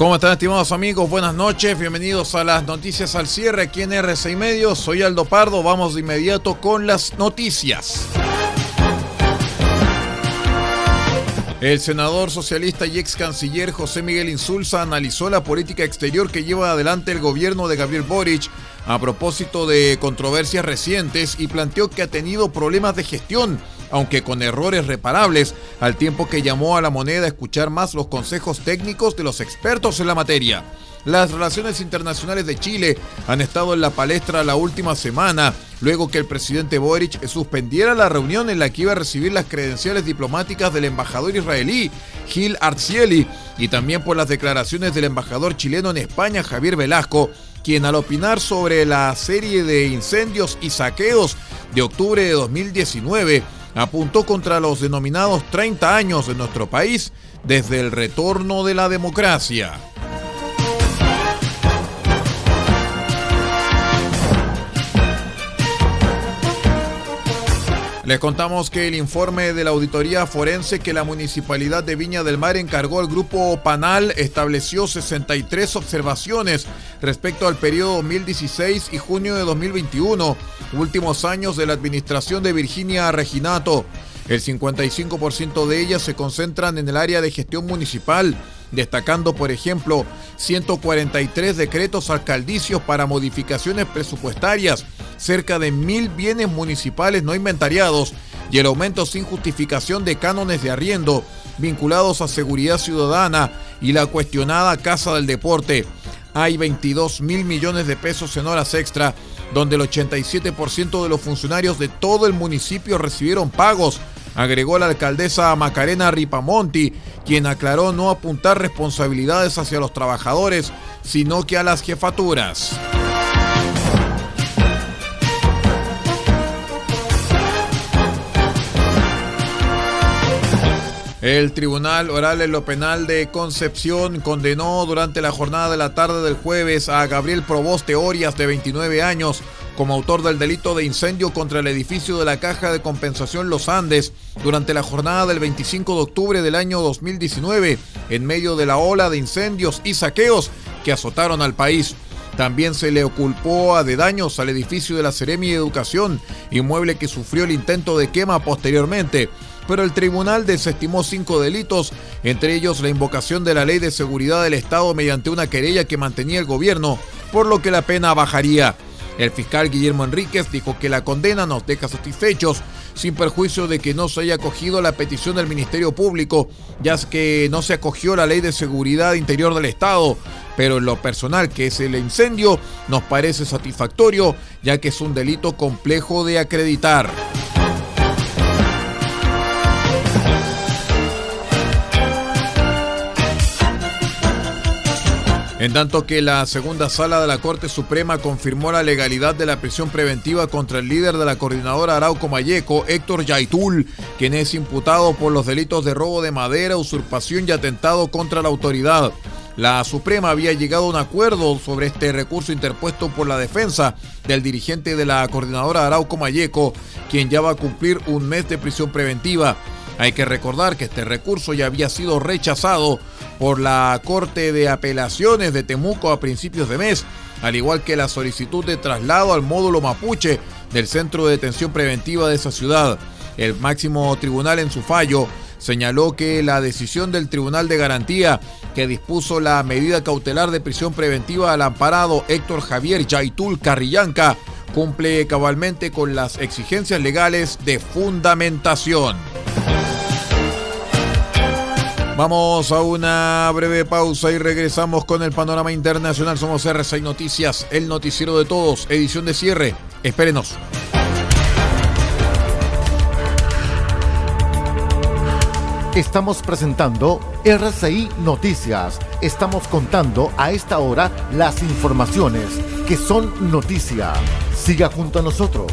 ¿Cómo están estimados amigos? Buenas noches, bienvenidos a las noticias al cierre aquí en R6 Medio. Soy Aldo Pardo, vamos de inmediato con las noticias. El senador socialista y ex canciller José Miguel Insulza analizó la política exterior que lleva adelante el gobierno de Gabriel Boric a propósito de controversias recientes y planteó que ha tenido problemas de gestión aunque con errores reparables, al tiempo que llamó a la moneda a escuchar más los consejos técnicos de los expertos en la materia. Las relaciones internacionales de Chile han estado en la palestra la última semana, luego que el presidente Boric suspendiera la reunión en la que iba a recibir las credenciales diplomáticas del embajador israelí, Gil Arzieli, y también por las declaraciones del embajador chileno en España, Javier Velasco, quien al opinar sobre la serie de incendios y saqueos de octubre de 2019, apuntó contra los denominados 30 años de nuestro país desde el retorno de la democracia. Les contamos que el informe de la auditoría forense que la municipalidad de Viña del Mar encargó al grupo Panal estableció 63 observaciones respecto al periodo 2016 y junio de 2021, últimos años de la administración de Virginia Reginato. El 55% de ellas se concentran en el área de gestión municipal, destacando, por ejemplo, 143 decretos alcaldicios para modificaciones presupuestarias, cerca de mil bienes municipales no inventariados y el aumento sin justificación de cánones de arriendo vinculados a seguridad ciudadana y la cuestionada Casa del Deporte. Hay 22 mil millones de pesos en horas extra, donde el 87% de los funcionarios de todo el municipio recibieron pagos, agregó la alcaldesa Macarena Ripamonti, quien aclaró no apuntar responsabilidades hacia los trabajadores, sino que a las jefaturas. El Tribunal Oral en lo Penal de Concepción condenó durante la jornada de la tarde del jueves a Gabriel Proboste Orias, de 29 años, como autor del delito de incendio contra el edificio de la Caja de Compensación Los Andes durante la jornada del 25 de octubre del año 2019, en medio de la ola de incendios y saqueos que azotaron al país. También se le oculpó de daños al edificio de la Seremi de Educación, inmueble que sufrió el intento de quema posteriormente pero el tribunal desestimó cinco delitos, entre ellos la invocación de la ley de seguridad del Estado mediante una querella que mantenía el gobierno, por lo que la pena bajaría. El fiscal Guillermo Enríquez dijo que la condena nos deja satisfechos, sin perjuicio de que no se haya acogido la petición del Ministerio Público, ya que no se acogió la ley de seguridad interior del Estado, pero en lo personal que es el incendio nos parece satisfactorio, ya que es un delito complejo de acreditar. En tanto que la segunda sala de la Corte Suprema confirmó la legalidad de la prisión preventiva contra el líder de la coordinadora Arauco Mayeco, Héctor Yaitul, quien es imputado por los delitos de robo de madera, usurpación y atentado contra la autoridad. La Suprema había llegado a un acuerdo sobre este recurso interpuesto por la defensa del dirigente de la coordinadora Arauco Mayeco, quien ya va a cumplir un mes de prisión preventiva. Hay que recordar que este recurso ya había sido rechazado por la Corte de Apelaciones de Temuco a principios de mes, al igual que la solicitud de traslado al módulo mapuche del Centro de Detención Preventiva de esa ciudad. El máximo tribunal en su fallo señaló que la decisión del Tribunal de Garantía que dispuso la medida cautelar de prisión preventiva al amparado Héctor Javier Yaitul Carrillanca cumple cabalmente con las exigencias legales de fundamentación. Vamos a una breve pausa y regresamos con el panorama internacional. Somos R6 Noticias, el noticiero de todos, edición de cierre. Espérenos. Estamos presentando RCI Noticias. Estamos contando a esta hora las informaciones que son noticia. Siga junto a nosotros.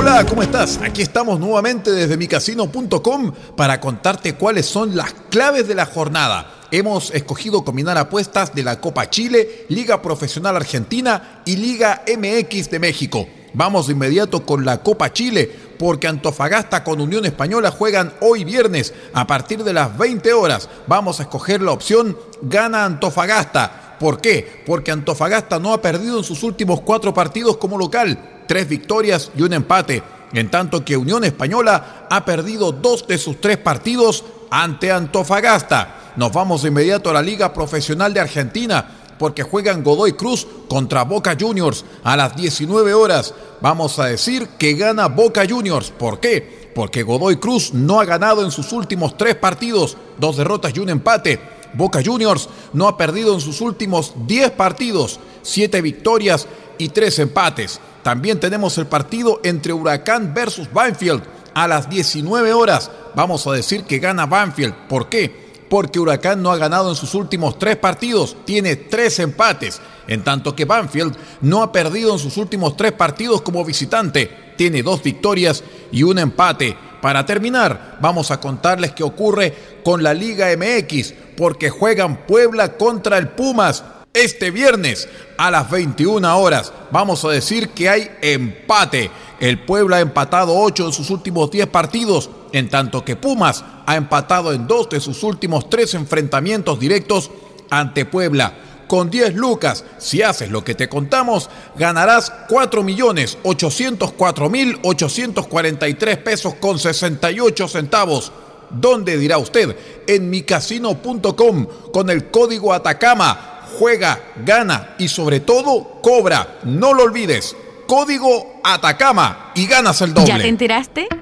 Hola, ¿cómo estás? Aquí estamos nuevamente desde micasino.com para contarte cuáles son las claves de la jornada. Hemos escogido combinar apuestas de la Copa Chile, Liga Profesional Argentina y Liga MX de México. Vamos de inmediato con la Copa Chile, porque Antofagasta con Unión Española juegan hoy viernes a partir de las 20 horas. Vamos a escoger la opción Gana Antofagasta. ¿Por qué? Porque Antofagasta no ha perdido en sus últimos cuatro partidos como local, tres victorias y un empate, en tanto que Unión Española ha perdido dos de sus tres partidos ante Antofagasta. Nos vamos de inmediato a la Liga Profesional de Argentina porque juegan Godoy Cruz contra Boca Juniors a las 19 horas. Vamos a decir que gana Boca Juniors. ¿Por qué? Porque Godoy Cruz no ha ganado en sus últimos tres partidos, dos derrotas y un empate. Boca Juniors no ha perdido en sus últimos 10 partidos, siete victorias y tres empates. También tenemos el partido entre Huracán versus Banfield a las 19 horas. Vamos a decir que gana Banfield. ¿Por qué? porque Huracán no ha ganado en sus últimos tres partidos, tiene tres empates, en tanto que Banfield no ha perdido en sus últimos tres partidos como visitante, tiene dos victorias y un empate. Para terminar, vamos a contarles qué ocurre con la Liga MX, porque juegan Puebla contra el Pumas. Este viernes a las 21 horas vamos a decir que hay empate. El Puebla ha empatado 8 en sus últimos 10 partidos, en tanto que Pumas ha empatado en dos de sus últimos tres enfrentamientos directos ante Puebla. Con 10 lucas, si haces lo que te contamos, ganarás 4.804.843 pesos con 68 centavos. ¿Dónde dirá usted? En micasino.com con el código Atacama. Juega, gana y sobre todo cobra. No lo olvides. Código Atacama y ganas el doble. ¿Ya te enteraste?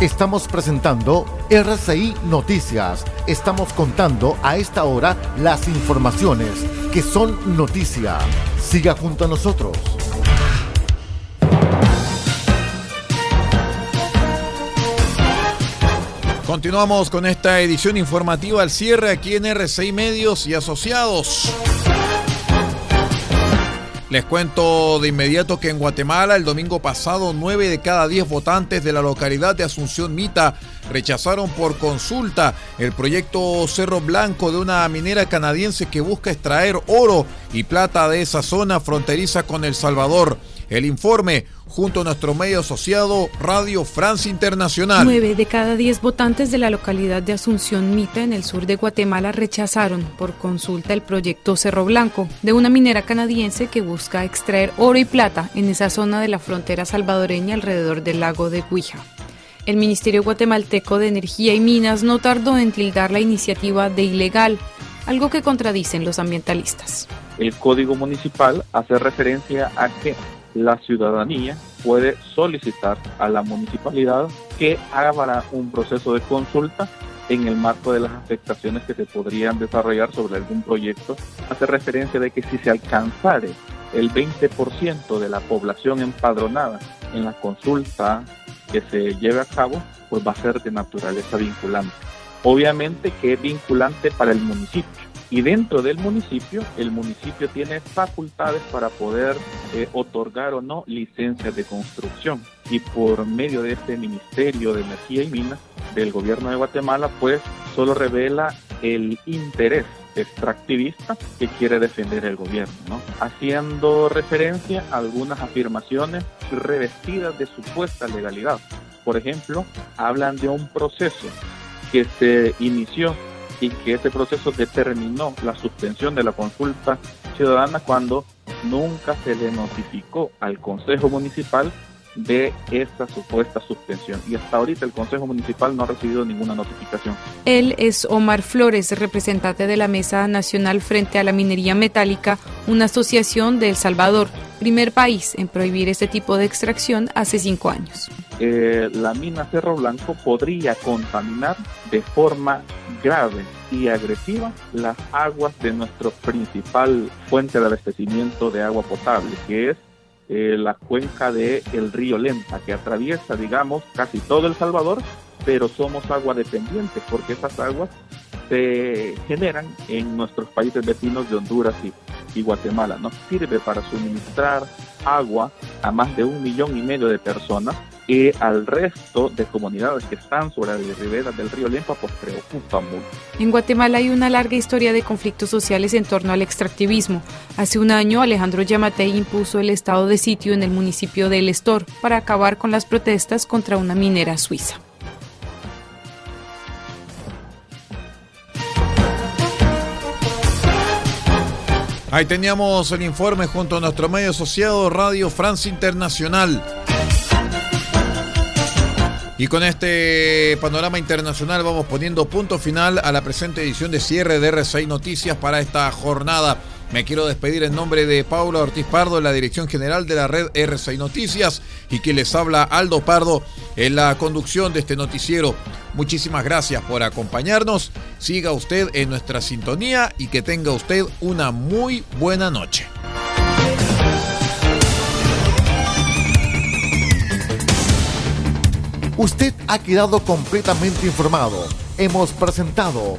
Estamos presentando RCI Noticias. Estamos contando a esta hora las informaciones que son noticia. Siga junto a nosotros. Continuamos con esta edición informativa al cierre aquí en RCI Medios y Asociados. Les cuento de inmediato que en Guatemala el domingo pasado 9 de cada 10 votantes de la localidad de Asunción Mita rechazaron por consulta el proyecto Cerro Blanco de una minera canadiense que busca extraer oro y plata de esa zona fronteriza con El Salvador. El informe, junto a nuestro medio asociado Radio France Internacional. Nueve de cada diez votantes de la localidad de Asunción Mita, en el sur de Guatemala, rechazaron por consulta el proyecto Cerro Blanco, de una minera canadiense que busca extraer oro y plata en esa zona de la frontera salvadoreña alrededor del lago de Guija. El Ministerio Guatemalteco de Energía y Minas no tardó en tildar la iniciativa de ilegal, algo que contradicen los ambientalistas. El Código Municipal hace referencia a que la ciudadanía puede solicitar a la municipalidad que haga un proceso de consulta en el marco de las afectaciones que se podrían desarrollar sobre algún proyecto. Hace referencia de que si se alcanzare el 20% de la población empadronada en la consulta que se lleve a cabo, pues va a ser de naturaleza vinculante. Obviamente que es vinculante para el municipio y dentro del municipio, el municipio tiene facultades para poder eh, otorgar o no licencias de construcción. Y por medio de este Ministerio de Energía y Minas del gobierno de Guatemala, pues solo revela el interés extractivista que quiere defender el gobierno, ¿no? haciendo referencia a algunas afirmaciones revestidas de supuesta legalidad. Por ejemplo, hablan de un proceso que se inició y que ese proceso determinó la suspensión de la consulta ciudadana cuando nunca se le notificó al Consejo Municipal de esta supuesta suspensión. Y hasta ahorita el Consejo Municipal no ha recibido ninguna notificación. Él es Omar Flores, representante de la Mesa Nacional frente a la Minería Metálica, una asociación de El Salvador, primer país en prohibir este tipo de extracción hace cinco años. Eh, la mina Cerro Blanco podría contaminar de forma grave y agresiva las aguas de nuestro principal fuente de abastecimiento de agua potable, que es eh, la cuenca del el río Lenta, que atraviesa, digamos, casi todo El Salvador, pero somos agua dependientes porque esas aguas se generan en nuestros países vecinos de Honduras y, Guatemala. Nos sirve para suministrar agua a más de un millón y medio de personas y al resto de comunidades que están sobre las riberas del río Lempa pues preocupa mucho. En Guatemala hay una larga historia de conflictos sociales en torno al extractivismo. Hace un año Alejandro Yamatei impuso el estado de sitio en el municipio de El Estor para acabar con las protestas contra una minera suiza. Ahí teníamos el informe junto a nuestro medio asociado Radio France Internacional. Y con este panorama internacional vamos poniendo punto final a la presente edición de cierre de R6 Noticias para esta jornada. Me quiero despedir en nombre de Paula Ortiz Pardo, la dirección general de la red R6 Noticias, y que les habla Aldo Pardo en la conducción de este noticiero. Muchísimas gracias por acompañarnos. Siga usted en nuestra sintonía y que tenga usted una muy buena noche. Usted ha quedado completamente informado. hemos presentado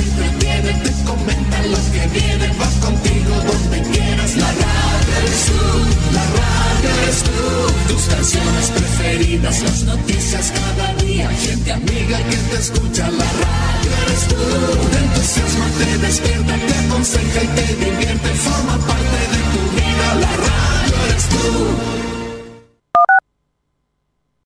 Te acompaña, te entretiene, te comenta los que vienen, vas contigo donde quieras, la radio eres tú, la radio eres tú. Tus canciones preferidas, las noticias cada día, gente amiga que te escucha, la radio eres tú. Te entusiasma, te despierta, te aconseja y te divierte, forma parte de tu vida, la radio eres tú.